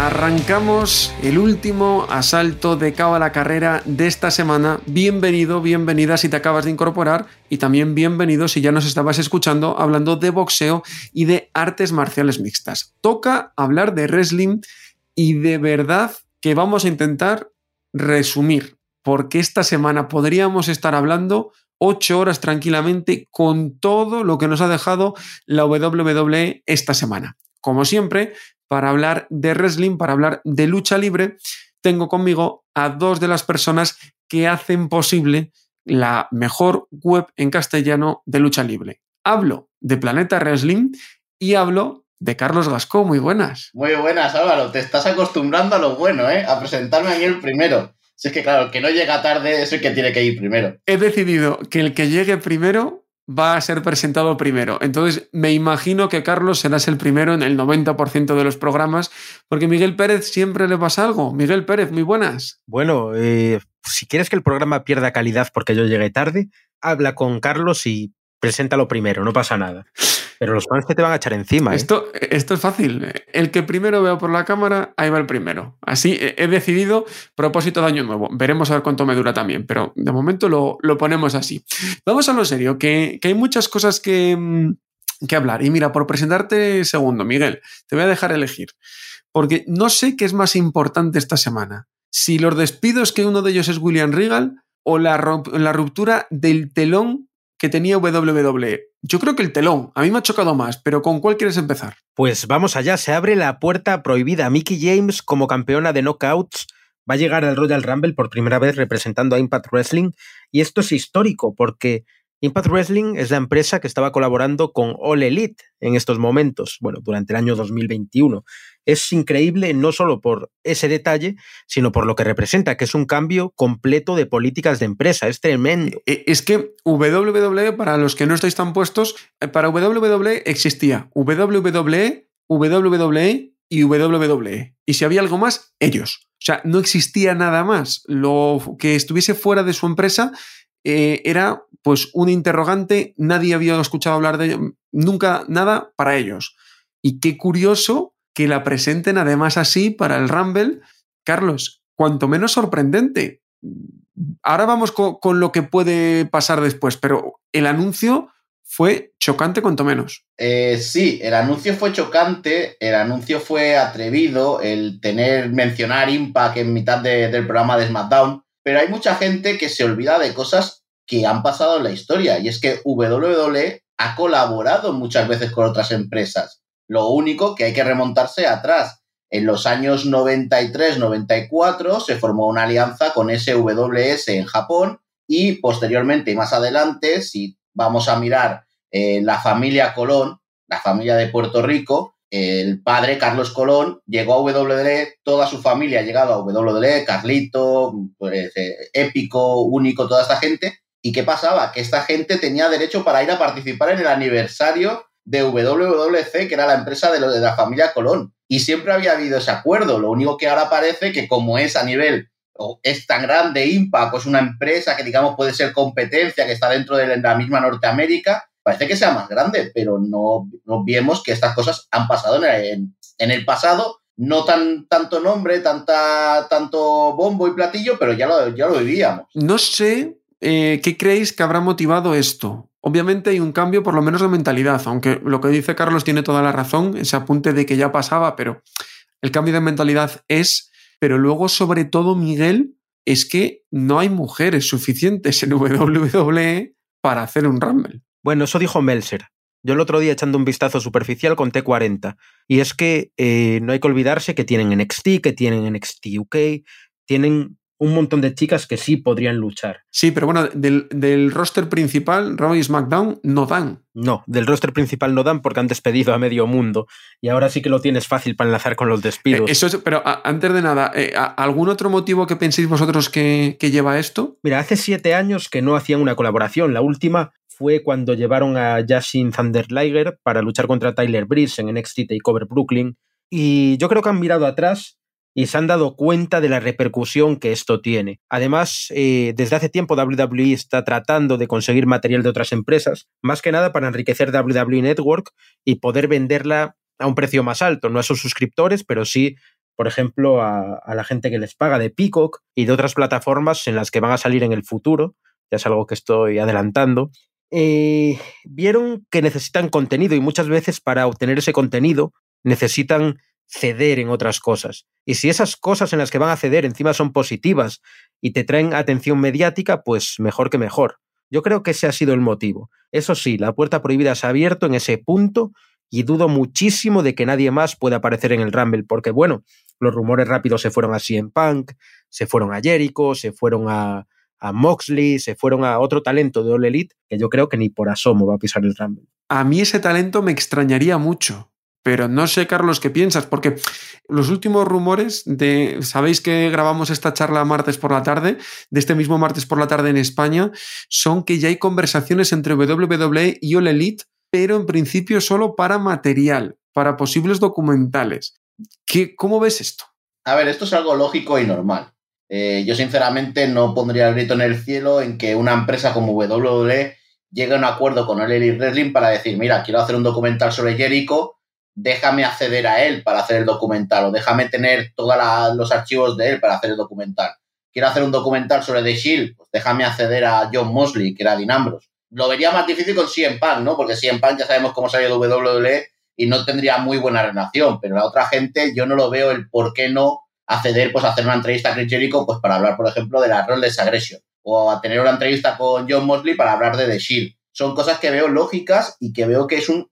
Arrancamos el último asalto de Cabo a la Carrera de esta semana. Bienvenido, bienvenida si te acabas de incorporar y también bienvenido si ya nos estabas escuchando hablando de boxeo y de artes marciales mixtas. Toca hablar de wrestling y de verdad que vamos a intentar resumir porque esta semana podríamos estar hablando ocho horas tranquilamente con todo lo que nos ha dejado la WWE esta semana. Como siempre, para hablar de wrestling, para hablar de lucha libre, tengo conmigo a dos de las personas que hacen posible la mejor web en castellano de lucha libre. Hablo de Planeta Wrestling y hablo de Carlos Gascó. Muy buenas. Muy buenas, Álvaro. Te estás acostumbrando a lo bueno, ¿eh? A presentarme a mí el primero. Si es que, claro, el que no llega tarde es el que tiene que ir primero. He decidido que el que llegue primero va a ser presentado primero. Entonces, me imagino que Carlos serás el primero en el 90% de los programas, porque Miguel Pérez siempre le pasa algo. Miguel Pérez, muy buenas. Bueno, eh, si quieres que el programa pierda calidad porque yo llegué tarde, habla con Carlos y preséntalo primero, no pasa nada. Pero los fans te van a echar encima. ¿eh? Esto, esto es fácil. El que primero veo por la cámara, ahí va el primero. Así he decidido, propósito de año nuevo. Veremos a ver cuánto me dura también, pero de momento lo, lo ponemos así. Vamos a lo serio, que, que hay muchas cosas que, mm, que hablar. Y mira, por presentarte segundo, Miguel, te voy a dejar elegir. Porque no sé qué es más importante esta semana. Si los despidos que uno de ellos es William Regal o la, la ruptura del telón que tenía WWE. Yo creo que el telón, a mí me ha chocado más, pero ¿con cuál quieres empezar? Pues vamos allá, se abre la puerta prohibida. Mickey James, como campeona de knockouts, va a llegar al Royal Rumble por primera vez representando a Impact Wrestling. Y esto es histórico porque Impact Wrestling es la empresa que estaba colaborando con All Elite en estos momentos, bueno, durante el año 2021. Es increíble no solo por ese detalle, sino por lo que representa, que es un cambio completo de políticas de empresa. Es tremendo. Es que WWE, para los que no estáis tan puestos, para WWE existía WWE, WWE y WWE. Y si había algo más, ellos. O sea, no existía nada más. Lo que estuviese fuera de su empresa eh, era pues un interrogante, nadie había escuchado hablar de ello, nunca nada para ellos. Y qué curioso que la presenten además así para el Rumble. Carlos, cuanto menos sorprendente. Ahora vamos con, lo que puede pasar después, pero el anuncio fue chocante cuanto menos. Eh, sí, el anuncio fue chocante, el anuncio fue atrevido, el tener, mencionar Impact en mitad de, del programa de SmackDown, pero hay mucha gente que se olvida de cosas que han pasado en la historia, y es que WWE ha colaborado muchas veces con otras empresas. Lo único que hay que remontarse atrás. En los años 93-94 se formó una alianza con SWS en Japón y posteriormente y más adelante, si vamos a mirar eh, la familia Colón, la familia de Puerto Rico, el padre Carlos Colón llegó a WWE, toda su familia ha llegado a WWE, Carlito, pues, eh, Épico, Único, toda esta gente. ¿Y qué pasaba? Que esta gente tenía derecho para ir a participar en el aniversario de WWC, que era la empresa de, la familia Colón. Y siempre había habido ese acuerdo. Lo único que ahora parece que como es a nivel, o es tan grande Impact, es una empresa que digamos puede ser competencia, que está dentro de la misma Norteamérica, parece que sea más grande, pero no, no vemos que estas cosas han pasado en el, en el pasado. No tan tanto nombre, tanta, tanto bombo y platillo, pero ya lo, ya lo vivíamos. No sé eh, ¿qué creéis que habrá motivado esto? Obviamente hay un cambio por lo menos de mentalidad, aunque lo que dice Carlos tiene toda la razón, ese apunte de que ya pasaba, pero el cambio de mentalidad es, pero luego sobre todo Miguel, es que no hay mujeres suficientes en WWE para hacer un Rumble. Bueno, eso dijo Melser. Yo el otro día echando un vistazo superficial conté 40. Y es que eh, no hay que olvidarse que tienen NXT, que tienen NXT UK, tienen un montón de chicas que sí podrían luchar. Sí, pero bueno, del, roster principal, Raw y SmackDown no dan. No, del roster principal no dan porque han despedido a medio mundo y ahora sí que lo tienes fácil para enlazar con los despidos. Eh, eso es, pero antes de nada, eh, ¿algún otro motivo que penséis vosotros que, que lleva esto? Mira, hace siete años que no hacían una colaboración. La última fue cuando llevaron a Justin Thunderliger para luchar contra Tyler Breeze en NXT TakeOver Brooklyn. Y yo creo que han mirado atrás y se han dado cuenta de la repercusión que esto tiene. Además, eh, desde hace tiempo WWE está tratando de conseguir material de otras empresas, más que nada para enriquecer WWE Network y poder venderla a un precio más alto, no a sus suscriptores, pero sí, por ejemplo, a, la gente que les paga de Peacock y de otras plataformas en las que van a salir en el futuro. Ya es algo que estoy adelantando. Eh, vieron que necesitan contenido y muchas veces para obtener ese contenido necesitan ceder en otras cosas. Y si esas cosas en las que van a ceder encima son positivas y te traen atención mediática, pues mejor que mejor. Yo creo que ese ha sido el motivo. Eso sí, la puerta prohibida se ha abierto en ese punto y dudo muchísimo de que nadie más pueda aparecer en el Rumble, porque bueno, los rumores rápidos se fueron a CM Punk, se fueron a Jericho, se fueron a, a Moxley, se fueron a otro talento de All Elite que yo creo que ni por asomo va a pisar el Rumble. A mí ese talento me extrañaría mucho, pero no sé, Carlos, qué piensas, porque los últimos rumores de, sabéis que grabamos esta charla martes por la tarde, de este mismo martes por la tarde en España, son que ya hay conversaciones entre WWE y All Elite, pero en principio solo para material, para posibles documentales. ¿Qué, ¿Cómo ves esto? A ver, esto es algo lógico y normal. Eh, yo sinceramente no pondría el grito en el cielo en que una empresa como WWE llegue a un acuerdo con el Elite Wrestling para decir, mira, quiero hacer un documental sobre Jericho, déjame acceder a él para hacer el documental o déjame tener todos los archivos de él para hacer el documental. Quiero hacer un documental sobre The Shield, pues déjame acceder a John Mosley, que era Dean Ambrose. Lo vería más difícil con CM Punk, ¿no? Porque CM Punk ya sabemos cómo salió de WWE y no tendría muy buena relación, pero la otra gente yo no lo veo el por qué no acceder pues, a hacer una entrevista a Chris pues, para hablar, por ejemplo, de la Rollers Aggression o a tener una entrevista con John Mosley para hablar de The Shield. Son cosas que veo lógicas y que veo que es un,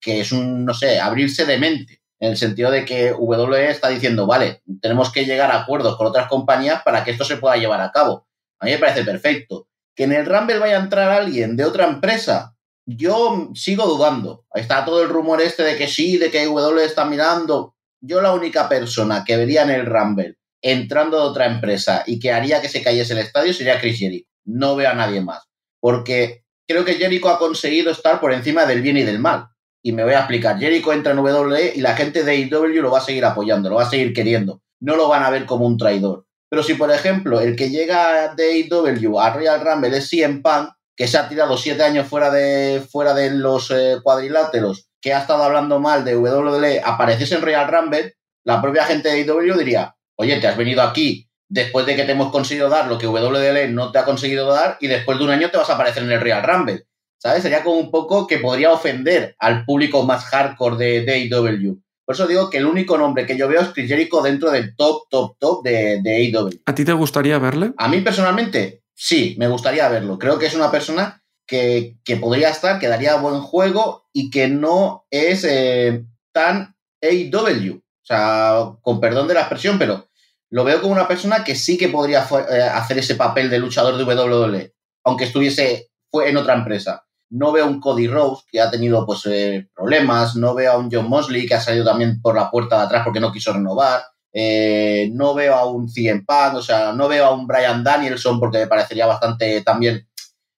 que es un, no sé, abrirse de mente, en el sentido de que WWE está diciendo, vale, tenemos que llegar a acuerdos con otras compañías para que esto se pueda llevar a cabo. A mí me parece perfecto. Que en el Rumble vaya a entrar alguien de otra empresa, yo sigo dudando. Ahí está todo el rumor este de que sí, de que WWE está mirando yo la única persona que vería en el Rumble entrando de otra empresa y que haría que se cayese el estadio sería Chris Jericho. No veo a nadie más. Porque creo que Jericho ha conseguido estar por encima del bien y del mal. Y me voy a explicar. Jericho entra en WWE y la gente de AEW lo va a seguir apoyando, lo va a seguir queriendo. No lo van a ver como un traidor. Pero si, por ejemplo, el que llega de AEW a Royal Rumble es CM Punk, que se ha tirado siete años fuera de, fuera de los eh, cuadriláteros que ha estado hablando mal de WWE apareciese en Royal Rumble, la propia gente de IW diría, oye, te has venido aquí después de que te hemos conseguido dar lo que WWE no te ha conseguido dar y después de un año te vas a aparecer en el Royal Rumble. ¿Sabes? Sería como un poco que podría ofender al público más hardcore de, de Por eso digo que el único nombre que yo veo es Chris Jericho dentro del top, top, top de, de AEW. ¿A ti te gustaría verle? A mí personalmente, sí, me gustaría verlo. Creo que es una persona que, podría estar, que daría buen juego y que no es eh, tan AW. O sea, con perdón de la expresión, pero lo veo como una persona que sí que podría eh, hacer ese papel de luchador de WWE, aunque estuviese fue en otra empresa. No veo a un Cody Rose que ha tenido pues, eh, problemas, no veo a un John Mosley que ha salido también por la puerta de atrás porque no quiso renovar, no veo a un CM Punk, o sea, no veo a un Brian Danielson porque me parecería bastante también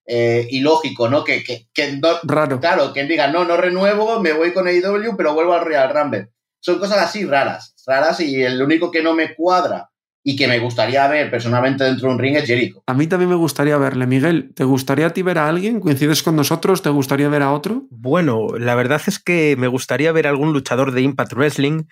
eh, ilógico, ¿no? Que, que, no, Raro. Claro, que diga, no, no renuevo, me voy con AEW, pero vuelvo al Real Rumble. Son cosas así raras, raras, y el único que no me cuadra y que me gustaría ver personalmente dentro de un ring es Jericho. A mí también me gustaría verle. Miguel, ¿te gustaría a ti ver a alguien? ¿Coincides con nosotros? ¿Te gustaría ver a otro? Bueno, la verdad es que me gustaría ver a algún luchador de Impact Wrestling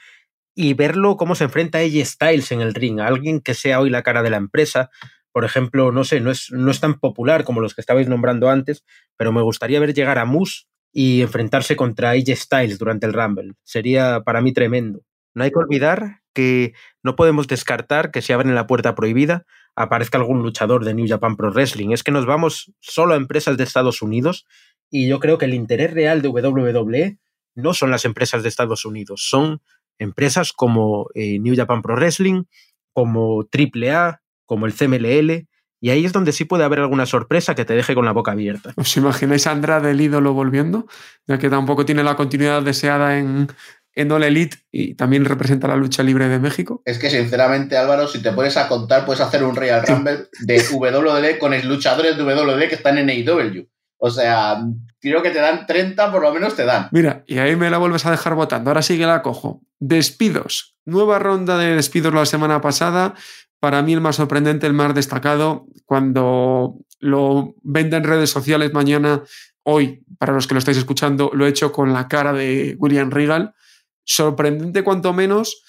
y verlo cómo se enfrenta a AJ Styles en el ring, alguien que sea hoy la cara de la empresa, por ejemplo, no sé, no es, no es tan popular como los que estabais nombrando antes, pero me gustaría ver llegar a Moose y enfrentarse contra AJ Styles durante el Rumble. Sería para mí tremendo. No hay que olvidar que no podemos descartar que si abren la puerta prohibida aparezca algún luchador de New Japan Pro Wrestling. Es que nos vamos solo a empresas de Estados Unidos y yo creo que el interés real de WWE no son las empresas de Estados Unidos, son empresas como eh, New Japan Pro Wrestling, como AAA, como el CMLL, y ahí es donde sí puede haber alguna sorpresa que te deje con la boca abierta. ¿Os imagináis a Andrade el ídolo volviendo? Ya que tampoco tiene la continuidad deseada en, en All Elite y también representa la lucha libre de México. Es que sinceramente, Álvaro, si te pones a contar, puedes hacer un Real Rumble de WWE con luchadores de WWE que están en AEW. O sea, creo que te dan 30, por lo menos te dan. Mira, y ahí me la vuelves a dejar votando. Ahora sí que la cojo. Despidos. Nueva ronda de despidos la semana pasada para mí el más sorprendente, el más destacado, cuando lo venden en redes sociales mañana, hoy, para los que lo estáis escuchando, lo he hecho con la cara de William Regal. Sorprendente cuanto menos,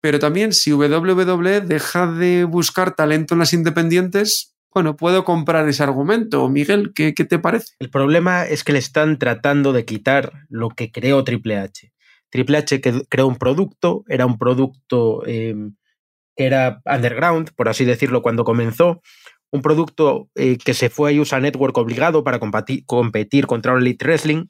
pero también si WWE deja de buscar talento en las independientes, bueno, puedo comprar ese argumento. Miguel, ¿qué, qué te parece? El problema es que le están tratando de quitar lo que creó Triple H. Triple H creó un producto, era un producto... Eh, que era underground, por así decirlo, cuando comenzó, un producto eh, que se fue a USA Network obligado para competir, contra Elite Wrestling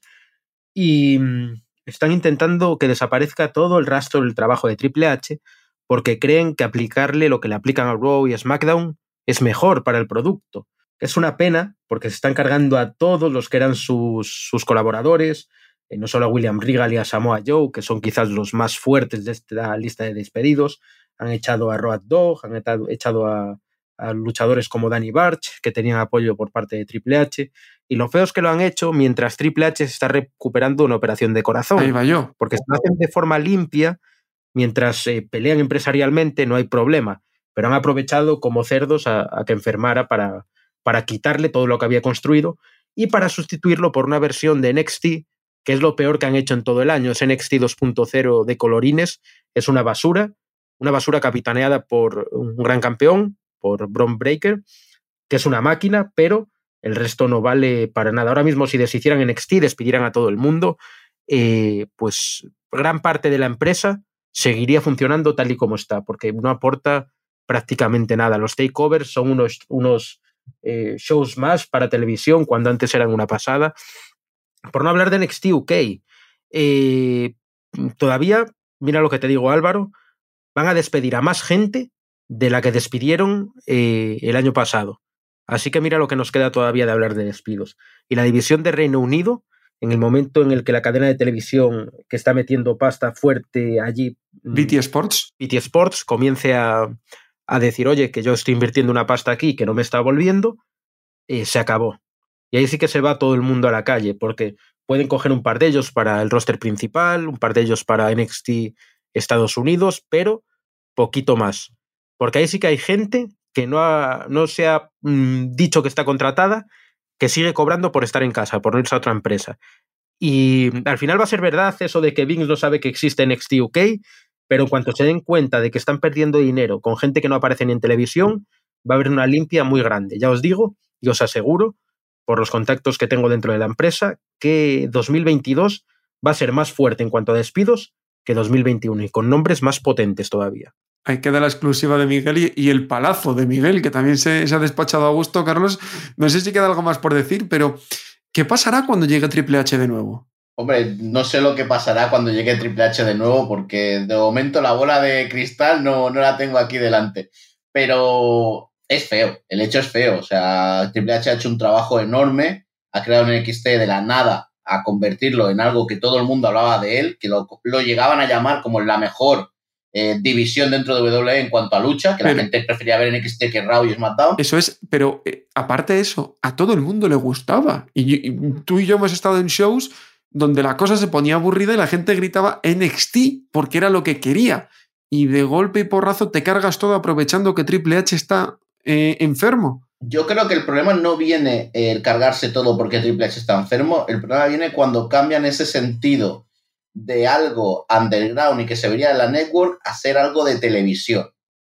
y mm, están intentando que desaparezca todo el rastro del trabajo de Triple H porque creen que aplicarle lo que le aplican a Raw y a SmackDown es mejor para el producto. Es una pena porque se están cargando a todos los que eran sus, sus colaboradores, eh, no solo a William Regal y a Samoa Joe, que son quizás los más fuertes de esta lista de despedidos, han echado a Road Dog, han echado a, luchadores como Danny Barch, que tenían apoyo por parte de Triple H. Y lo feo es que lo han hecho mientras Triple H se está recuperando una operación de corazón. Ahí va yo. Porque si lo hacen de forma limpia, mientras eh, pelean empresarialmente, no hay problema. Pero han aprovechado como cerdos a, que enfermara para, para quitarle todo lo que había construido y para sustituirlo por una versión de NXT, que es lo peor que han hecho en todo el año. Es NXT 2.0 de colorines, es una basura una basura capitaneada por un gran campeón, por Bron Breaker, que es una máquina, pero el resto no vale para nada. Ahora mismo, si deshicieran en NXT, despidieran a todo el mundo, eh, pues gran parte de la empresa seguiría funcionando tal y como está, porque no aporta prácticamente nada. Los takeovers son unos, unos eh, shows más para televisión, cuando antes eran una pasada. Por no hablar de NXT UK, eh, todavía, mira lo que te digo Álvaro, van a despedir a más gente de la que despidieron eh, el año pasado. Así que mira lo que nos queda todavía de hablar de despidos. Y la división de Reino Unido, en el momento en el que la cadena de televisión que está metiendo pasta fuerte allí, BT mm, Sports, BT Sports comience a, decir, oye, que yo estoy invirtiendo una pasta aquí que no me está volviendo, eh, se acabó. Y ahí sí que se va todo el mundo a la calle, porque pueden coger un par de ellos para el roster principal, un par de ellos para NXT Estados Unidos, pero poquito más. Porque ahí sí que hay gente que no, ha, no se ha mm, dicho que está contratada, que sigue cobrando por estar en casa, por no irse a otra empresa. Y al final va a ser verdad eso de que Vince no sabe que existe NXT UK, pero en cuanto se den cuenta de que están perdiendo dinero con gente que no aparece ni en televisión, va a haber una limpia muy grande. Ya os digo y os aseguro, por los contactos que tengo dentro de la empresa, que 2022 va a ser más fuerte en cuanto a despidos que 2021 y con nombres más potentes todavía. Ahí queda la exclusiva de Miguel y, el palazo de Miguel, que también se, ha despachado a gusto, Carlos. No sé si queda algo más por decir, pero ¿qué pasará cuando llegue Triple H de nuevo? Hombre, no sé lo que pasará cuando llegue Triple H de nuevo, porque de momento la bola de cristal no, no la tengo aquí delante. Pero es feo, el hecho es feo. O sea, Triple H ha hecho un trabajo enorme, ha creado un XT de la nada a convertirlo en algo que todo el mundo hablaba de él, que lo, llegaban a llamar como la mejor eh, división dentro de WWE en cuanto a lucha, que la gente prefería ver en XT que Raw y SmackDown. Eso es, pero eh, aparte de eso, a todo el mundo le gustaba. Y, tú y yo hemos estado en shows donde la cosa se ponía aburrida y la gente gritaba NXT porque era lo que quería. Y de golpe y porrazo te cargas todo aprovechando que Triple H está eh, enfermo. Yo creo que el problema no viene el cargarse todo porque Triple H está enfermo, el problema viene cuando cambian ese sentido de algo underground y que se vería en la network a ser algo de televisión.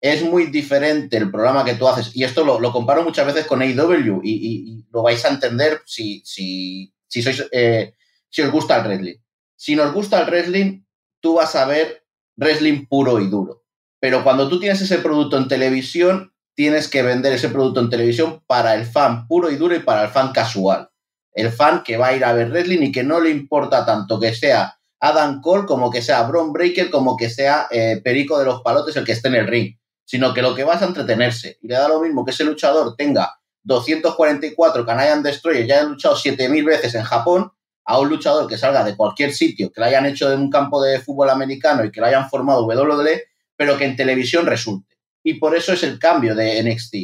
Es muy diferente el programa que tú haces, y esto lo, comparo muchas veces con AEW, y, lo vais a entender si, si, si, sois, eh, si os gusta el wrestling. Si nos gusta el wrestling, tú vas a ver wrestling puro y duro. Pero cuando tú tienes ese producto en televisión, tienes que vender ese producto en televisión para el fan puro y duro y para el fan casual. El fan que va a ir a ver wrestling y que no le importa tanto que sea Adam Cole como que sea Bron Breaker como que sea eh, Perico de los Palotes el que esté en el ring. sino que lo que va es a entretenerse. Y le da lo mismo que ese luchador tenga 244 Canadian Destroyers, ya haya luchado 7000 veces en Japón, a un luchador que salga de cualquier sitio, que lo hayan hecho de un campo de fútbol americano y que lo hayan formado WWE, pero que en televisión resulte. Y por eso es el cambio de NXT.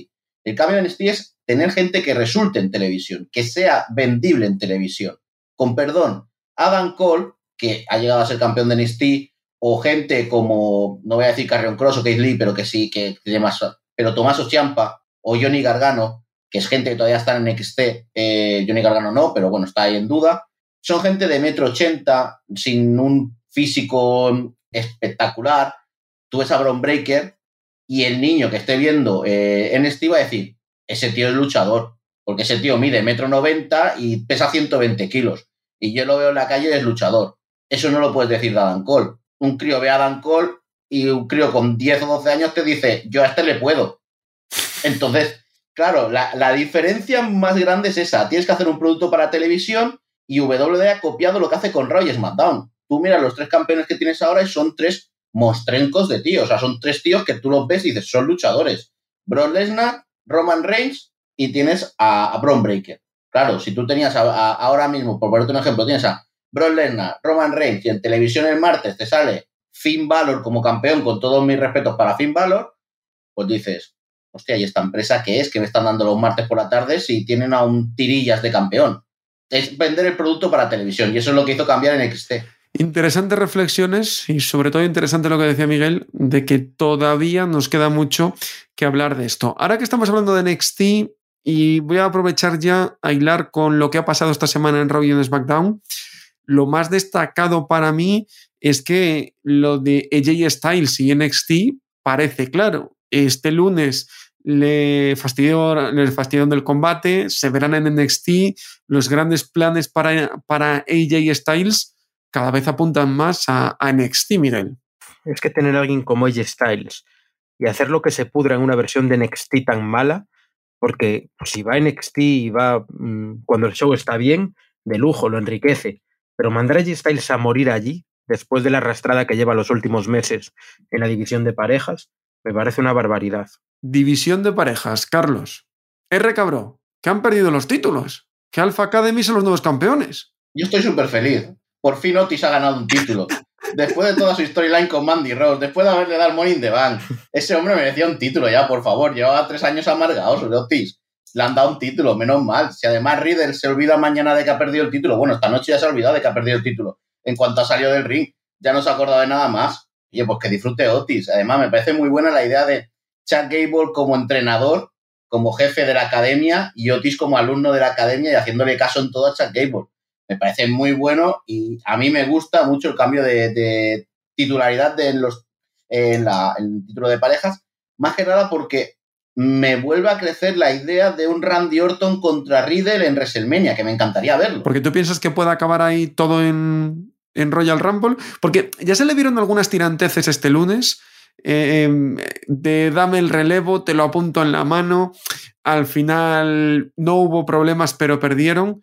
El cambio de NXT es tener gente que resulte en televisión, que sea vendible en televisión. Con perdón, Adam Cole, que ha llegado a ser campeón de NXT, o gente como, no voy a decir Carrion Cross o Keith Lee, pero que sí, que tiene más, pero Tomaso Ciampa o Johnny Gargano, que es gente que todavía está en NXT, eh, Johnny Gargano no, pero bueno, está ahí en duda, son gente de metro ochenta, sin un físico espectacular. Tú ves a Bron Breaker y el niño que esté viendo eh, NXT va a decir, ese tío es luchador, porque ese tío mide metro noventa y pesa 120 kilos. Y yo lo veo en la calle y es luchador. Eso no lo puedes decir de Adam Cole. Un crío ve a Adam Cole y un crío con 10 o 12 años te dice, yo a este le puedo. Entonces, claro, la, la diferencia más grande es esa. Tienes que hacer un producto para televisión y WWE ha copiado lo que hace con Raw y SmackDown. Tú miras los tres campeones que tienes ahora y son tres mostrencos de tíos. O sea, son tres tíos que tú los ves y dices, son luchadores. Brock Lesnar, Roman Reigns y tienes a, a Braun Breaker. Claro, si tú tenías ahora mismo, por ponerte un ejemplo, tienes a Brock Lesnar, Roman Reigns y en televisión el martes te sale Finn Balor como campeón, con todos mis respetos para Finn Balor, pues dices, hostia, ¿y esta empresa qué es que me están dando los martes por la tarde si tienen a un tirillas de campeón? es vender el producto para televisión y eso es lo que hizo cambiar en XT. Interesantes reflexiones y sobre todo interesante lo que decía Miguel, de que todavía nos queda mucho que hablar de esto. Ahora que estamos hablando de NXT y voy a aprovechar ya a hilar con lo que ha pasado esta semana en Raw y en SmackDown, lo más destacado para mí es que lo de AJ Styles y NXT parece claro. Este lunes le fastidió, le fastidiaron del combate, se verán en NXT, los grandes planes para, para AJ Styles cada vez apuntan más a, a NXT, Miguel. Es que tener a alguien como AJ Styles y hacer lo que se pudra en una versión de NXT tan mala, porque si va a NXT y va mmm, cuando el show está bien, de lujo, lo enriquece, pero mandar a AJ Styles a morir allí, después de la arrastrada que lleva los últimos meses en la división de parejas, me parece una barbaridad. División de parejas, Carlos. R. Cabró, que han perdido los títulos, que Alpha Academy son los nuevos campeones. Yo estoy súper feliz. Por fin Otis ha ganado un título. Después de toda su storyline con Mandy Rose, después de haberle dado el Morning the Bank, ese hombre merecía un título ya, por favor. Llevaba tres años amargados sobre Otis. Le han dado un título, menos mal. Si además Riddle se olvida mañana de que ha perdido el título, bueno, esta noche ya se ha olvidado de que ha perdido el título. En cuanto ha salido del ring, ya no se ha acordado de nada más. Oye, pues que disfrute Otis. Además, me parece muy buena la idea de Chad Gable como entrenador, como jefe de la academia y Otis como alumno de la academia y haciéndole caso en todo a Chad Gable. Me parece muy bueno y a mí me gusta mucho el cambio de, titularidad de los, en, en el título de parejas, más que nada porque me vuelve a crecer la idea de un Randy Orton contra Riddle en WrestleMania, que me encantaría verlo. Porque tú piensas que puede acabar ahí todo en, en Royal Rumble, porque ya se le vieron algunas tiranteces este lunes. Eh, de dame el relevo, te lo apunto en la mano. Al final no hubo problemas, pero perdieron.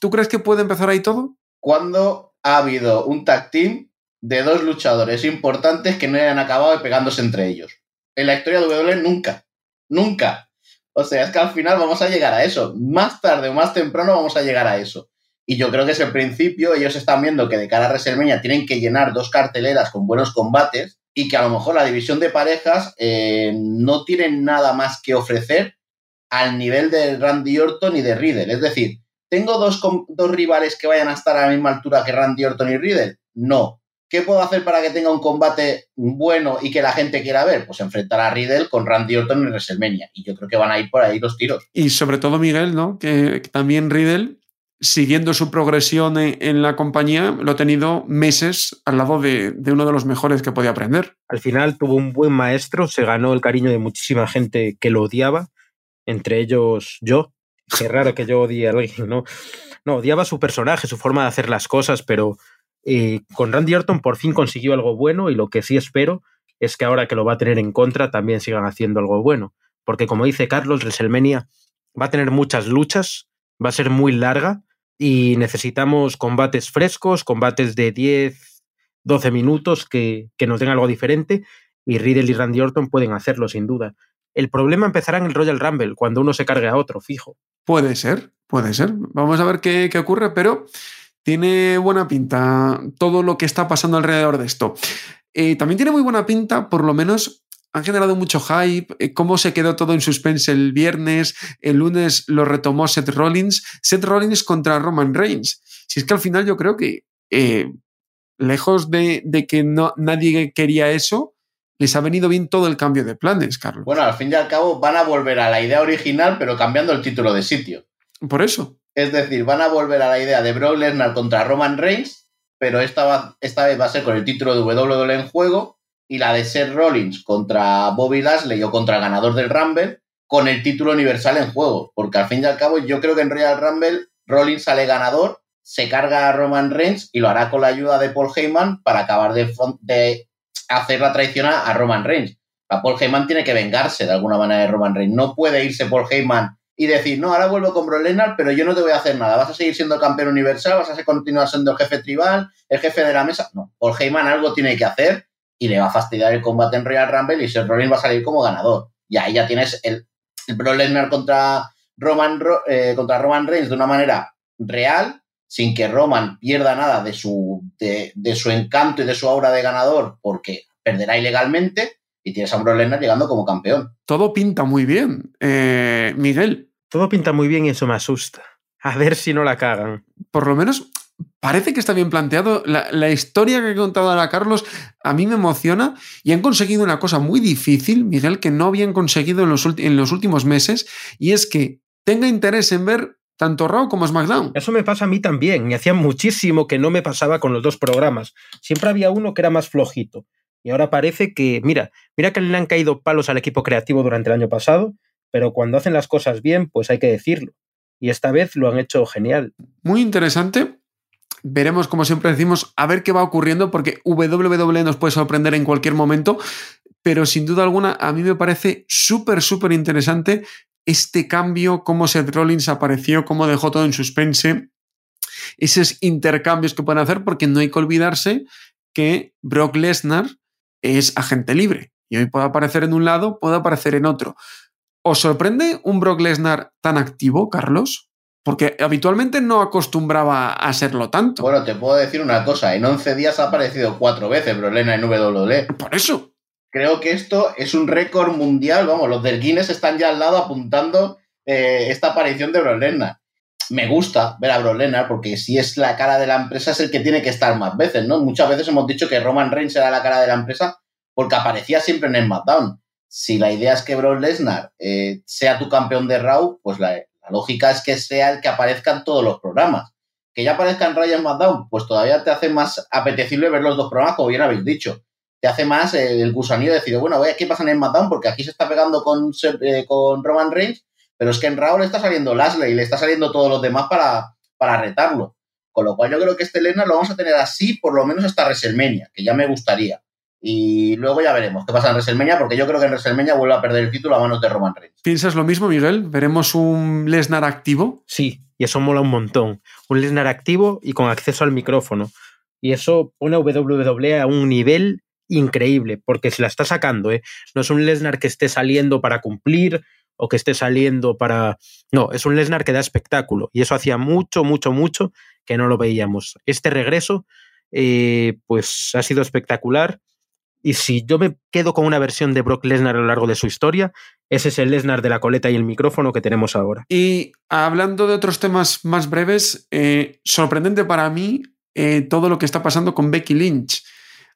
¿Tú crees que puede empezar ahí todo? Cuando ha habido un tag team de dos luchadores importantes que no hayan acabado pegándose entre ellos. En la historia de WWE nunca. Nunca. O sea, es que al final vamos a llegar a eso. Más tarde o más temprano vamos a llegar a eso. Y yo creo que es el principio. Ellos están viendo que de cara a WrestleMania tienen que llenar dos carteleras con buenos combates y que a lo mejor la división de parejas eh, no tienen nada más que ofrecer al nivel de Randy Orton y de Riddle. Es decir, ¿tengo dos, dos rivales que vayan a estar a la misma altura que Randy Orton y Riddle? No. ¿Qué puedo hacer para que tenga un combate bueno y que la gente quiera ver? Pues enfrentar a Riddle con Randy Orton en WrestleMania. Y yo creo que van a ir por ahí los tiros. Y sobre todo Miguel, ¿no? Que, que también Riddle siguiendo su progresión en, en, la compañía, lo ha tenido meses al lado de, de, uno de los mejores que podía aprender. Al final tuvo un buen maestro, se ganó el cariño de muchísima gente que lo odiaba, entre ellos yo. Qué raro que yo odie a alguien, ¿no? No, odiaba su personaje, su forma de hacer las cosas, pero eh, con Randy Orton por fin consiguió algo bueno y lo que sí espero es que ahora que lo va a tener en contra también sigan haciendo algo bueno. Porque como dice Carlos, WrestleMania va a tener muchas luchas, va a ser muy larga y necesitamos combates frescos, combates de 10, 12 minutos que, que nos den algo diferente Y Riddle y Randy Orton pueden hacerlo, sin duda. El problema empezará en el Royal Rumble, cuando uno se cargue a otro, fijo. Puede ser, puede ser. Vamos a ver qué, qué ocurre, pero tiene buena pinta todo lo que está pasando alrededor de esto. Eh, también tiene muy buena pinta, por lo menos han generado mucho hype, eh, cómo se quedó todo en suspense el viernes, el lunes lo retomó Seth Rollins, Seth Rollins contra Roman Reigns. Si es que al final yo creo que, eh, lejos de, de que no, nadie quería eso, les ha venido bien todo el cambio de planes, Carlos. Bueno, al fin y al cabo van a volver a la idea original, pero cambiando el título de sitio. Por eso. Es decir, van a volver a la idea de Brock Lesnar contra Roman Reigns, pero esta, va- esta vez va a ser con el título de WWE en juego y la de Seth Rollins contra Bobby Lashley o contra el ganador del Rumble con el título universal en juego. Porque al fin y al cabo yo creo que en Royal Rumble Rollins sale ganador, se carga a Roman Reigns y lo hará con la ayuda de Paul Heyman para acabar de hacer la traición a Roman Reigns. A Paul Heyman tiene que vengarse de alguna manera de Roman Reigns. No puede irse Paul Heyman y decir, no, ahora vuelvo con Brock Lesnar, pero yo no te voy a hacer nada. Vas a seguir siendo campeón universal, vas a continuar siendo el jefe tribal, el jefe de la mesa. No, Paul Heyman algo tiene que hacer y le va a fastidiar el combate en Royal Rumble y Seth Rollins va a salir como ganador. Y ahí ya tienes el, el Brock Lesnar contra Roman, Ro- eh, contra Roman Reigns de una manera real, sin que Roman pierda nada de su, de, de su encanto y de su aura de ganador, porque perderá ilegalmente, y tienes a Brock Lesnar llegando como campeón. Todo pinta muy bien. Eh, Miguel, Todo pinta muy bien y eso me asusta. A ver si no la cagan. por lo menos parece que está bien planteado. La, la historia que ha contado ahora Carlos a mí me emociona y han conseguido una cosa muy difícil, Miguel, que no habían conseguido en los, en los últimos meses, y es que tenga interés en ver tanto Raw como SmackDown. Eso me pasa a mí también, y hacía muchísimo que no me pasaba con los dos programas. Siempre había uno que era más flojito. Y ahora parece que, mira, mira que le han caído palos al equipo creativo durante el año pasado, pero cuando hacen las cosas bien, pues hay que decirlo. Y esta vez lo han hecho genial. Muy interesante. Veremos, como siempre decimos, a ver qué va ocurriendo, porque WWE nos puede sorprender en cualquier momento, pero sin duda alguna a mí me parece súper, súper interesante este cambio, cómo Seth Rollins apareció, cómo dejó todo en suspense, esos intercambios que pueden hacer, porque no hay que olvidarse que Brock Lesnar es agente libre y hoy puede aparecer en un lado, puede aparecer en otro. ¿Os sorprende un Brock Lesnar tan activo, Carlos? Porque habitualmente no acostumbraba a serlo tanto. Bueno, te puedo decir una cosa, en 11 días ha aparecido cuatro veces Brock Lesnar en WWE. Por eso. Creo que esto es un récord mundial, vamos, los del Guinness están ya al lado apuntando eh, esta aparición de Brock Lesnar. Me gusta ver a Brock Lesnar porque si es la cara de la empresa es el que tiene que estar más veces, ¿no? Muchas veces hemos dicho que Roman Reigns era la cara de la empresa porque aparecía siempre en el SmackDown. Si la idea es que Brock Lesnar eh, sea tu campeón de Raw, pues la, la lógica es que sea el que aparezca en todos los programas. Que ya aparezca en en SmackDown, pues todavía te hace más apetecible ver los dos programas, como bien habéis dicho te hace más el gusanillo de decir, bueno, voy a qué pasa en el SmackDown, porque aquí se está pegando con, eh, con Roman Reigns, pero es que en Raw le está saliendo Lashley y le está saliendo todos los demás para, para retarlo. Con lo cual yo creo que este Lesnar lo vamos a tener así por lo menos hasta WrestleMania, que ya me gustaría. Y luego ya veremos qué pasa en WrestleMania, porque yo creo que en WrestleMania vuelve a perder el título a manos de Roman Reigns. ¿Piensas lo mismo, Miguel? ¿Veremos un Lesnar activo? Sí, y eso mola un montón. Un Lesnar activo y con acceso al micrófono. Y eso pone a WWE a un nivel increíble, porque se la está sacando, ¿eh? No es un Lesnar que esté saliendo para cumplir o que esté saliendo para... No, es un Lesnar que da espectáculo. Y eso hacía mucho, mucho, mucho que no lo veíamos. Este regreso, eh, pues ha sido espectacular. Y si yo me quedo con una versión de Brock Lesnar a lo largo de su historia, ese es el Lesnar de la coleta y el micrófono que tenemos ahora. Y hablando de otros temas más breves, eh, sorprendente para mí eh, todo lo que está pasando con Becky Lynch.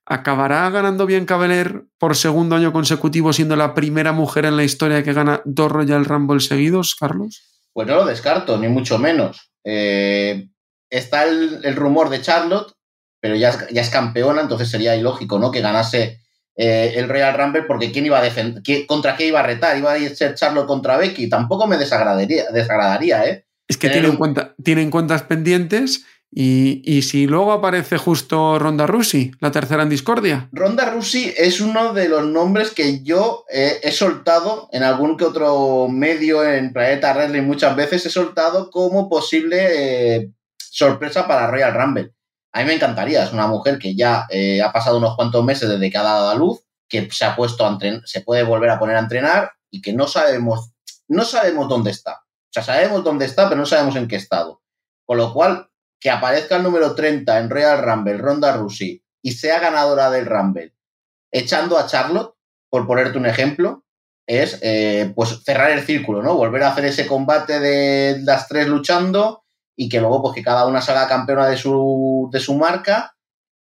¿Acabará ganando bien Cavalier por segundo año consecutivo siendo la primera mujer en la historia que gana dos Royal Rumble seguidos, Carlos? Pues no lo descarto, ni mucho menos. Eh, está el, el, rumor de Charlotte, pero ya es, ya es, campeona, entonces sería ilógico, ¿no? Que ganase eh, el Royal Rumble, porque ¿quién iba a defender? ¿Contra qué iba a retar? ¿Iba a ser Charlotte contra Becky? Tampoco me desagradaría, desagradaría ¿eh? Es que tienen, cuenta, tienen cuentas pendientes y, si luego aparece justo Ronda Rousey, la tercera en discordia. Ronda Rousey es uno de los nombres que yo he soltado en algún que otro medio en Planeta Wrestling muchas veces, he soltado como posible eh, sorpresa para Royal Rumble. A mí me encantaría, es una mujer que ya eh, ha pasado unos cuantos meses desde que ha dado a luz, que se ha puesto a entrenar, se puede volver a poner a entrenar y que no sabemos, no sabemos dónde está. O sea, sabemos dónde está, pero no sabemos en qué estado. Con lo cual, que aparezca el número 30 en Royal Rumble, Ronda Rousey, y sea ganadora del Rumble, echando a Charlotte, por ponerte un ejemplo, es eh, pues cerrar el círculo, ¿no? Volver a hacer ese combate de las tres luchando y que luego pues que cada una salga campeona de su, de su marca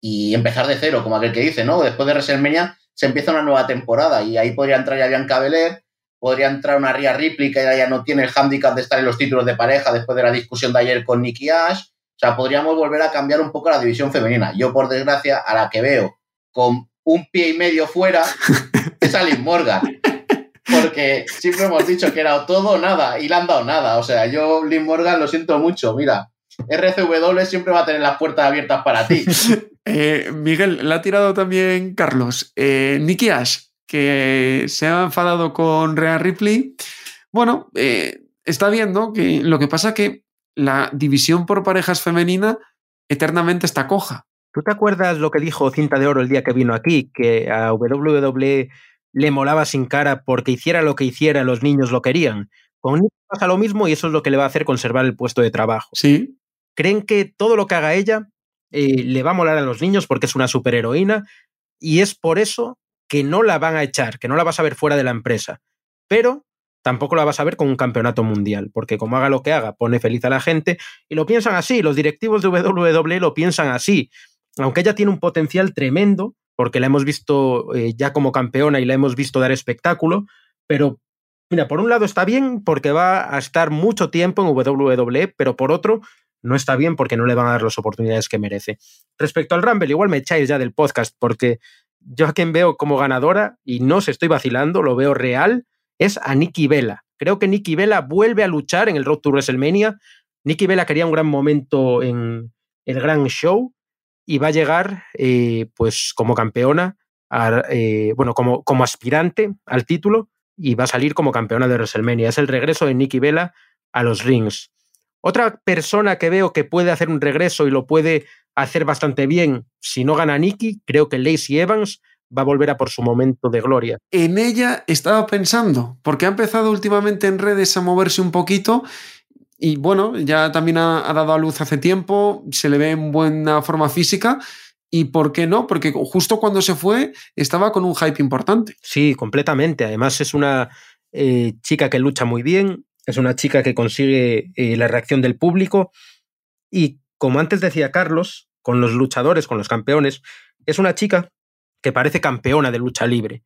y empezar de cero, como aquel que dice, ¿no? Después de WrestleMania se empieza una nueva temporada y ahí podría entrar ya Bianca Belair, podría entrar una Rhea Ripley que ya, no tiene el handicap de estar en los títulos de pareja después de la discusión de ayer con Nikki Ash. Sea, podríamos volver a cambiar un poco la división femenina. Yo, por desgracia, a la que veo con un pie y medio fuera es a Liv Morgan. Porque siempre hemos dicho que era todo o nada y le han dado nada. O sea, yo, Liv Morgan, lo siento mucho. Mira, RCW siempre va a tener las puertas abiertas para ti. Eh, Miguel, le ha tirado también Carlos. Eh, Nicky Ash, que se ha enfadado con Rhea Ripley. Bueno, eh, está viendo que lo que pasa que la división por parejas femenina eternamente está coja. ¿Tú te acuerdas lo que dijo Cinta de Oro el día que vino aquí? Que a WWE le molaba sin cara porque hiciera lo que hiciera, los niños lo querían. Con Nicky pasa lo mismo y eso es lo que le va a hacer conservar el puesto de trabajo. Sí. Creen que todo lo que haga ella eh, le va a molar a los niños porque es una superheroína y es por eso que no la van a echar, que no la vas a ver fuera de la empresa. Pero tampoco la vas a ver con un campeonato mundial, porque como haga lo que haga, pone feliz a la gente y lo piensan así, los directivos de WWE lo piensan así, aunque ella tiene un potencial tremendo, porque la hemos visto eh, ya como campeona y la hemos visto dar espectáculo, pero mira, por un lado está bien porque va a estar mucho tiempo en WWE, pero por otro no está bien porque no le van a dar las oportunidades que merece. Respecto al Rumble, igual me echáis ya del podcast porque yo a quien veo como ganadora, y no se estoy vacilando, lo veo real, es a Nikki Vela. Creo que Nikki Vela vuelve a luchar en el Road to WrestleMania. Nikki Vela quería un gran momento en el gran show y va a llegar eh, pues como campeona, eh, bueno, como, como aspirante al título y va a salir como campeona de WrestleMania. Es el regreso de Nikki Vela a los rings. Otra persona que veo que puede hacer un regreso y lo puede hacer bastante bien, si no gana Nikki, creo que Lacey Evans va a volver a por su momento de gloria. En ella estaba pensando, porque ha empezado últimamente en redes a moverse un poquito y bueno, ya también ha, ha dado a luz hace tiempo, se le ve en buena forma física. ¿Y por qué no? Porque justo cuando se fue estaba con un hype importante. Sí, completamente. Además es una eh, chica que lucha muy bien, es una chica que consigue eh, la reacción del público y, como antes decía Carlos, con los luchadores, con los campeones, es una chica que parece campeona de lucha libre.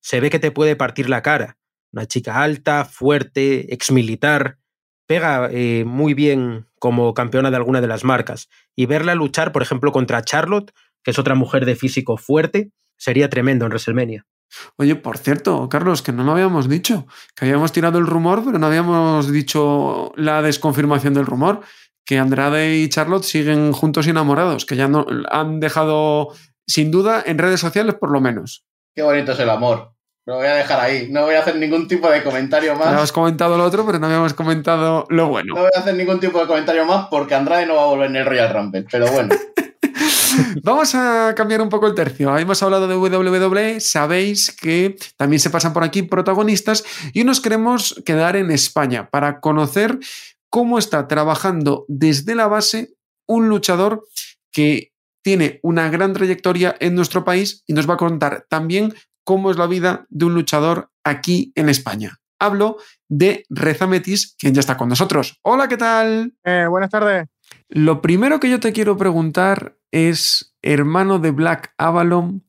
Se ve que te puede partir la cara. Una chica alta, fuerte, exmilitar, pega eh, muy bien como campeona de alguna de las marcas. Y verla luchar, por ejemplo, contra Charlotte, que es otra mujer de físico fuerte, sería tremendo en WrestleMania. Oye, por cierto, Carlos, que no lo habíamos dicho, que habíamos tirado el rumor, pero no habíamos dicho la desconfirmación del rumor, que Andrade y Charlotte siguen juntos enamorados, que ya no han dejado, sin duda, en redes sociales por lo menos. Qué bonito es el amor. Lo voy a dejar ahí. No voy a hacer ningún tipo de comentario más. Has comentado lo otro, pero no habíamos comentado lo bueno. No voy a hacer ningún tipo de comentario más porque Andrade no va a volver en el Royal Rumble. Pero bueno. Vamos a cambiar un poco el tercio. Hemos hablado de WWE, sabéis que también se pasan por aquí protagonistas y nos queremos quedar en España para conocer cómo está trabajando desde la base un luchador que tiene una gran trayectoria en nuestro país y nos va a contar también cómo es la vida de un luchador aquí en España. Hablo de Reza Metis, quien ya está con nosotros. Hola, ¿qué tal? Eh, buenas tardes. Lo primero que yo te quiero preguntar es, hermano de Black Avalon,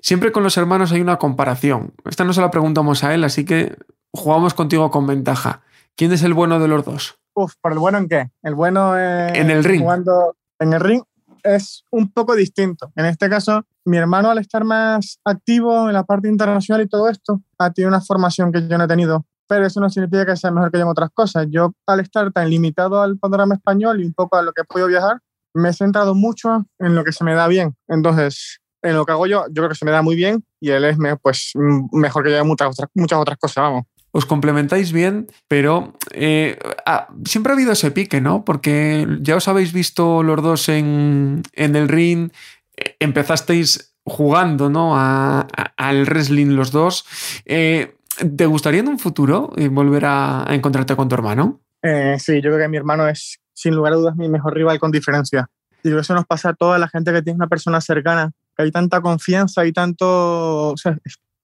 siempre con los hermanos hay una comparación. Esta no se la preguntamos a él, así que jugamos contigo con ventaja. ¿Quién es el bueno de los dos? Uf, ¿por el bueno en qué? El bueno en el ring. Jugando en el ring es un poco distinto. En este caso, mi hermano al estar más activo en la parte internacional y todo esto, ha tenido una formación que yo no he tenido pero eso no significa que sea mejor que yo en otras cosas. Yo, al estar tan limitado al panorama español y un poco a lo que he podido viajar, me he centrado mucho en lo que se me da bien. Entonces, en lo que hago yo, yo creo que se me da muy bien y él es pues, mejor que yo en muchas otras, muchas otras cosas, vamos. Os complementáis bien, pero eh, ah, siempre ha habido ese pique, ¿no? Porque ya os habéis visto los dos en, en el ring, eh, empezasteis jugando, ¿no? A, al wrestling los dos. Eh, ¿Te gustaría en un futuro eh, volver a, encontrarte con tu hermano? Eh, sí, yo creo que mi hermano es, sin lugar a dudas, mi mejor rival con diferencia. Y eso nos pasa a toda la gente que tiene una persona cercana, que hay tanta confianza y tanto... O sea,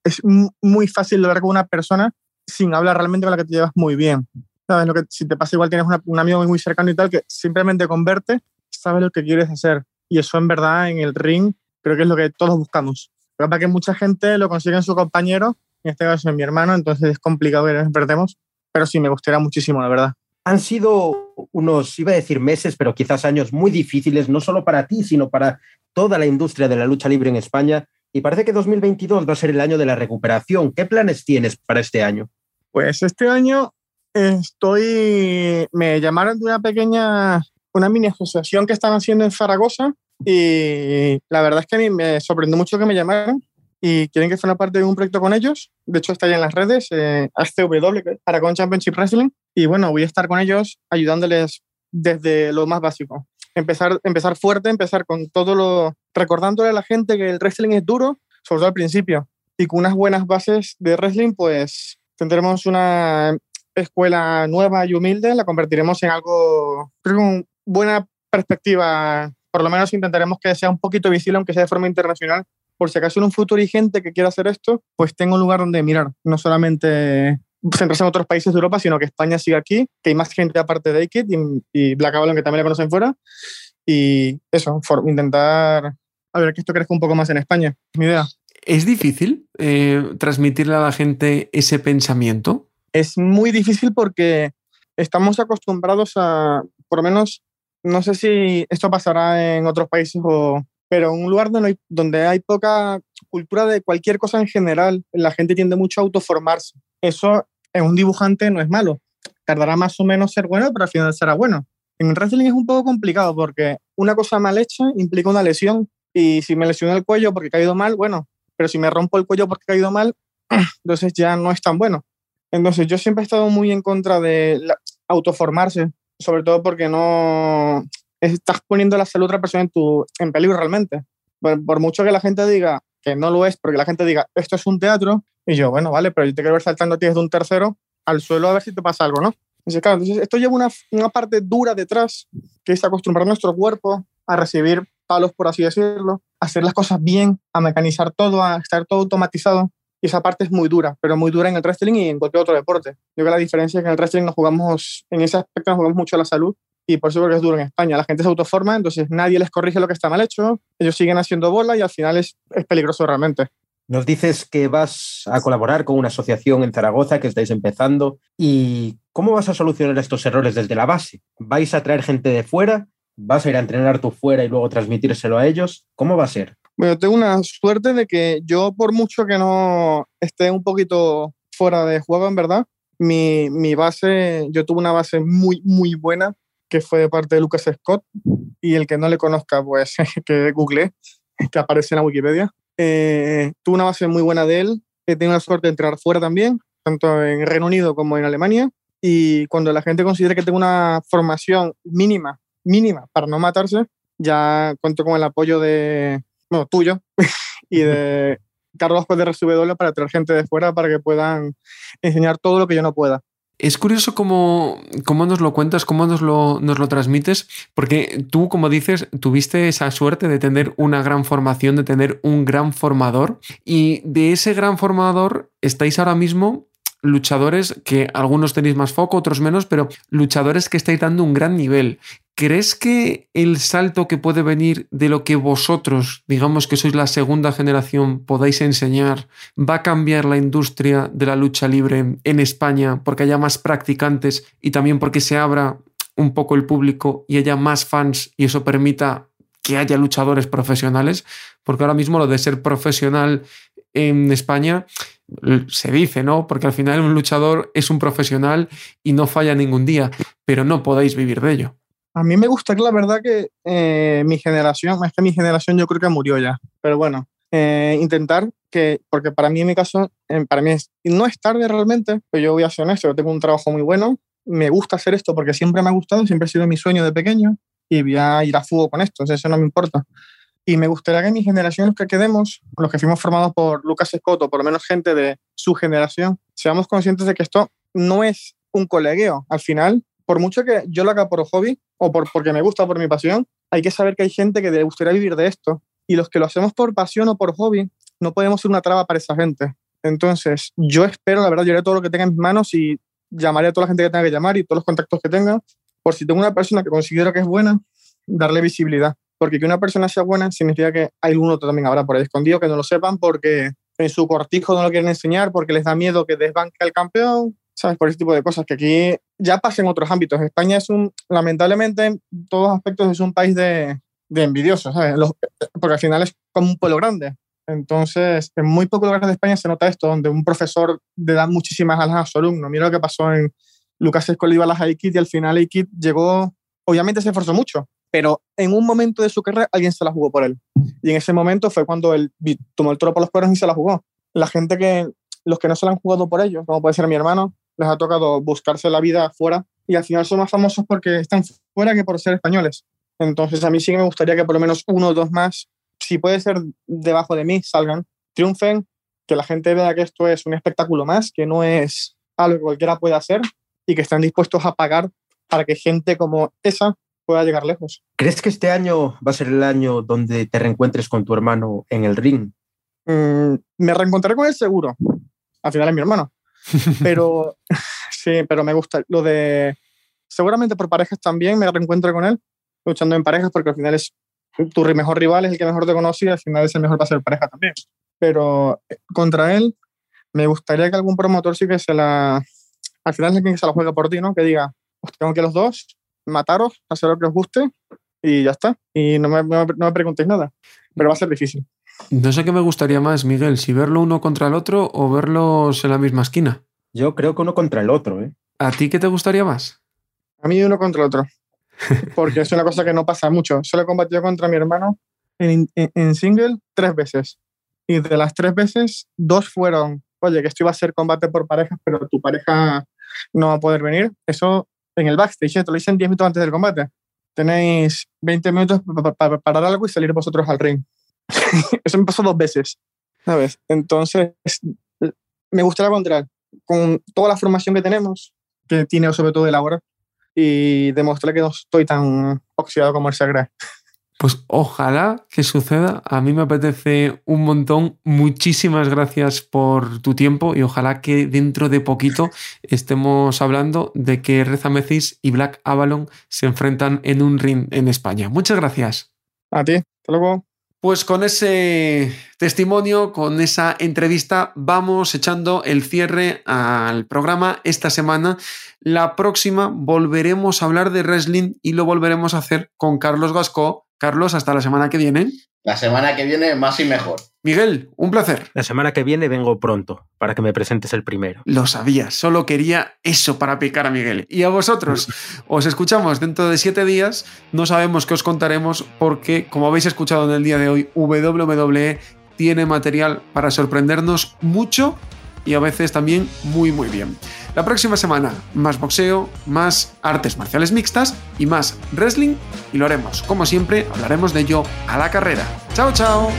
es, muy fácil hablar con una persona sin hablar realmente con la que te llevas muy bien. ¿Sabes? Lo que, si te pasa igual tienes un amigo muy cercano y tal, que simplemente con verte sabes lo que quieres hacer. Y eso en verdad en el ring creo que es lo que todos buscamos. Pero para que mucha gente lo consiga en su compañero, en este caso en mi hermano, entonces es complicado que nos perdemos, pero sí me gustaría muchísimo, la verdad. Han sido unos, iba a decir meses, pero quizás años muy difíciles, no solo para ti, sino para toda la industria de la lucha libre en España. Y parece que 2022 va a ser el año de la recuperación. ¿Qué planes tienes para este año? Pues este año estoy, me llamaron de una pequeña, una mini asociación que están haciendo en Zaragoza y la verdad es que a mí me sorprendió mucho que me llamaran y quieren que una parte de un proyecto con ellos. De hecho, está ya en las redes, eh, HCW, Aragón Championship Wrestling. Y bueno, voy a estar con ellos ayudándoles desde lo más básico. Empezar, empezar fuerte, empezar con todo lo... recordándole a la gente que el wrestling es duro, sobre todo al principio. Y con unas buenas bases de wrestling, pues tendremos una escuela nueva y humilde, la convertiremos en algo, creo, con buena perspectiva. Por lo menos intentaremos que sea un poquito visible, aunque sea de forma internacional, por si acaso en un futuro hay gente que quiera hacer esto, pues tengo un lugar donde mirar, no solamente centrarse en otros países de Europa, sino que España siga aquí, que hay más gente aparte de Aikid y, y Black Avalon que también la conocen fuera, y eso, intentar a ver que esto crezca un poco más en España, es mi idea. ¿Es difícil eh, transmitirle a la gente ese pensamiento? Es muy difícil porque estamos acostumbrados a, por lo menos no sé si esto pasará en otros países o pero en un lugar donde hay, donde hay poca cultura de cualquier cosa en general, la gente tiende mucho a autoformarse. Eso en un dibujante no es malo. Tardará más o menos ser bueno, pero al final será bueno. En el wrestling es un poco complicado porque una cosa mal hecha implica una lesión. Y si me lesiono el cuello porque he caído mal, bueno, pero si me rompo el cuello porque he caído mal, entonces ya no es tan bueno. Entonces yo siempre he estado muy en contra de autoformarse sobre todo porque no estás poniendo la salud de otra persona en, tu, en peligro realmente. Por, mucho que la gente diga que no lo es, porque la gente diga, esto es un teatro, y yo, bueno, vale, pero yo te quiero ver saltando a ti desde un tercero al suelo a ver si te pasa algo, ¿no? Entonces, claro, entonces esto lleva una, una parte dura detrás, que es acostumbrar nuestro cuerpo a recibir palos, por así decirlo, hacer las cosas bien, a mecanizar todo, a estar todo automatizado. Y esa parte es muy dura, pero muy dura en el wrestling y en cualquier otro deporte. Yo creo que la diferencia es que en el wrestling nos jugamos, en ese aspecto nos jugamos mucho a la salud y por eso creo que es duro en España. La gente se autoforma, entonces nadie les corrige lo que está mal hecho, ellos siguen haciendo bola y al final es, es peligroso realmente. Nos dices que vas a colaborar con una asociación en Zaragoza que estáis empezando. ¿Y cómo vas a solucionar estos errores desde la base? ¿Vais a traer gente de fuera? ¿Vas a ir a entrenar tú fuera y luego transmitírselo a ellos? ¿Cómo va a ser? Bueno, tengo una suerte de que yo, por mucho que no esté un poquito fuera de juego, en verdad, mi, base, yo tuve una base muy, muy buena, que fue de parte de Lucas Scott, y el que no le conozca, pues que google, que aparece en la Wikipedia. Eh, tuve una base muy buena de él, he tenido la suerte de entrar fuera también, tanto en Reino Unido como en Alemania, y cuando la gente considera que tengo una formación mínima, mínima, para no matarse, ya cuento con el apoyo de, bueno, tuyo y de Carlos de RSW para traer gente de fuera para que puedan enseñar todo lo que yo no pueda. Es curioso cómo, cómo, nos lo cuentas, cómo nos lo, nos lo transmites, porque tú, como dices, tuviste esa suerte de tener una gran formación, de tener un gran formador, y de ese gran formador estáis ahora mismo luchadores que algunos tenéis más foco, otros menos, pero luchadores que estáis dando un gran nivel. ¿Crees que el salto que puede venir de lo que vosotros, digamos que sois la segunda generación, podáis enseñar, va a cambiar la industria de la lucha libre en España porque haya más practicantes y también porque se abra un poco el público y haya más fans y eso permita que haya luchadores profesionales? Porque ahora mismo lo de ser profesional en España se dice, ¿no? Porque al final un luchador es un profesional y no falla ningún día, pero no podéis vivir de ello. A mí me gusta que la verdad que eh, mi generación, más que mi generación yo creo que murió ya, pero bueno, eh, intentar que, porque para mí en mi caso, eh, para mí no es tarde realmente, pero yo voy a ser honesto, yo tengo un trabajo muy bueno, me gusta hacer esto porque siempre me ha gustado, siempre ha sido mi sueño de pequeño y voy a ir a fuego con esto, eso no me importa. Y me gustaría que mi generación, los que quedemos, los que fuimos formados por Lucas Scott o por lo menos gente de su generación, seamos conscientes de que esto no es un colegueo. Al final, por mucho que yo lo haga por hobby o por, porque me gusta, por mi pasión, hay que saber que hay gente que le gustaría vivir de esto. Y los que lo hacemos por pasión o por hobby, no podemos ser una traba para esa gente. Entonces, yo espero, la verdad, yo haré todo lo que tenga en mis manos y llamaré a toda la gente que tenga que llamar y todos los contactos que tenga, por si tengo una persona que considero que es buena, darle visibilidad. Porque que una persona sea buena significa que hay algún otro también habrá por ahí escondido que no lo sepan porque en su cortijo no lo quieren enseñar, porque les da miedo que desbanque al campeón, ¿sabes? Por ese tipo de cosas que aquí ya pasa en otros ámbitos. España es un, lamentablemente, en todos aspectos es un país de, de envidiosos, ¿sabes? porque al final es como un pueblo grande. Entonces, en muy pocos lugares de España se nota esto, donde un profesor le da muchísimas alas a su alumno. Mira lo que pasó en Lucas Escoliva, las Aikid y al final Aikid llegó, obviamente se esforzó mucho, pero en un momento de su carrera alguien se la jugó por él. Y en ese momento fue cuando él tomó el toro por los cuernos y se la jugó. La gente que, los que no se la han jugado por ellos, como puede ser mi hermano, les ha tocado buscarse la vida fuera y al final son más famosos porque están fuera que por ser españoles. Entonces a mí sí que me gustaría que por lo menos uno o dos más si puede ser debajo de mí, salgan, triunfen, que la gente vea que esto es un espectáculo más, que no es algo que cualquiera pueda hacer y que están dispuestos a pagar para que gente como esa pueda llegar lejos. ¿Crees que este año va a ser el año donde te reencuentres con tu hermano en el ring? Mm, me reencontraré con él seguro. Al final es mi hermano. Pero sí, pero me gusta lo de... Seguramente por parejas también me reencuentro con él, luchando en parejas, porque al final es tu mejor rival es el que mejor te conoce y al final es el mejor para ser pareja también. Pero eh, contra él, me gustaría que algún promotor sí que se la. Al final es quien se la juega por ti, ¿no? Que diga, os tengo que los dos mataros, hacer lo que os guste y ya está. Y no me, no me preguntéis nada. Pero va a ser difícil. No sé qué me gustaría más, Miguel, si verlo uno contra el otro o verlos en la misma esquina. Yo creo que uno contra el otro, ¿eh? ¿A ti qué te gustaría más? A mí uno contra el otro porque es una cosa que no pasa mucho. Solo he combatido contra mi hermano en, en, single tres veces. Y de las tres veces, dos fueron, oye, que esto iba a ser combate por parejas, pero tu pareja no va a poder venir. Eso en el backstage, te lo dicen 10 minutos antes del combate. Tenéis 20 minutos para parar algo y salir vosotros al ring. Eso me pasó dos veces, ¿sabes? Entonces, me gustaría encontrar con toda la formación que tenemos, que tiene sobre todo el ahora, y demostré que no estoy tan oxidado como el Segre. Pues ojalá que suceda. A mí me apetece un montón. Muchísimas gracias por tu tiempo y ojalá que dentro de poquito estemos hablando de que Reza Mecis y Black Avalon se enfrentan en un ring en España. Muchas gracias. A ti. Hasta luego. Pues con ese testimonio, con esa entrevista, vamos echando el cierre al programa esta semana. La próxima volveremos a hablar de wrestling y lo volveremos a hacer con Carlos Gascó. Carlos, hasta la semana que viene. La semana que viene más y mejor. Miguel, un placer. La semana que viene vengo pronto para que me presentes el primero. Lo sabía, solo quería eso para picar a Miguel. Y a vosotros, os escuchamos dentro de siete días. No sabemos qué os contaremos porque, como habéis escuchado en el día de hoy, WWE tiene material para sorprendernos mucho y a veces también muy muy bien. La próxima semana, más boxeo, más artes marciales mixtas y más wrestling y lo haremos, como siempre, hablaremos de ello a la carrera. ¡Chao, chao!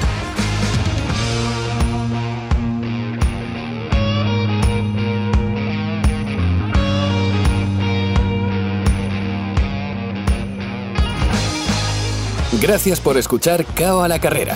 Gracias por escuchar Cao a la carrera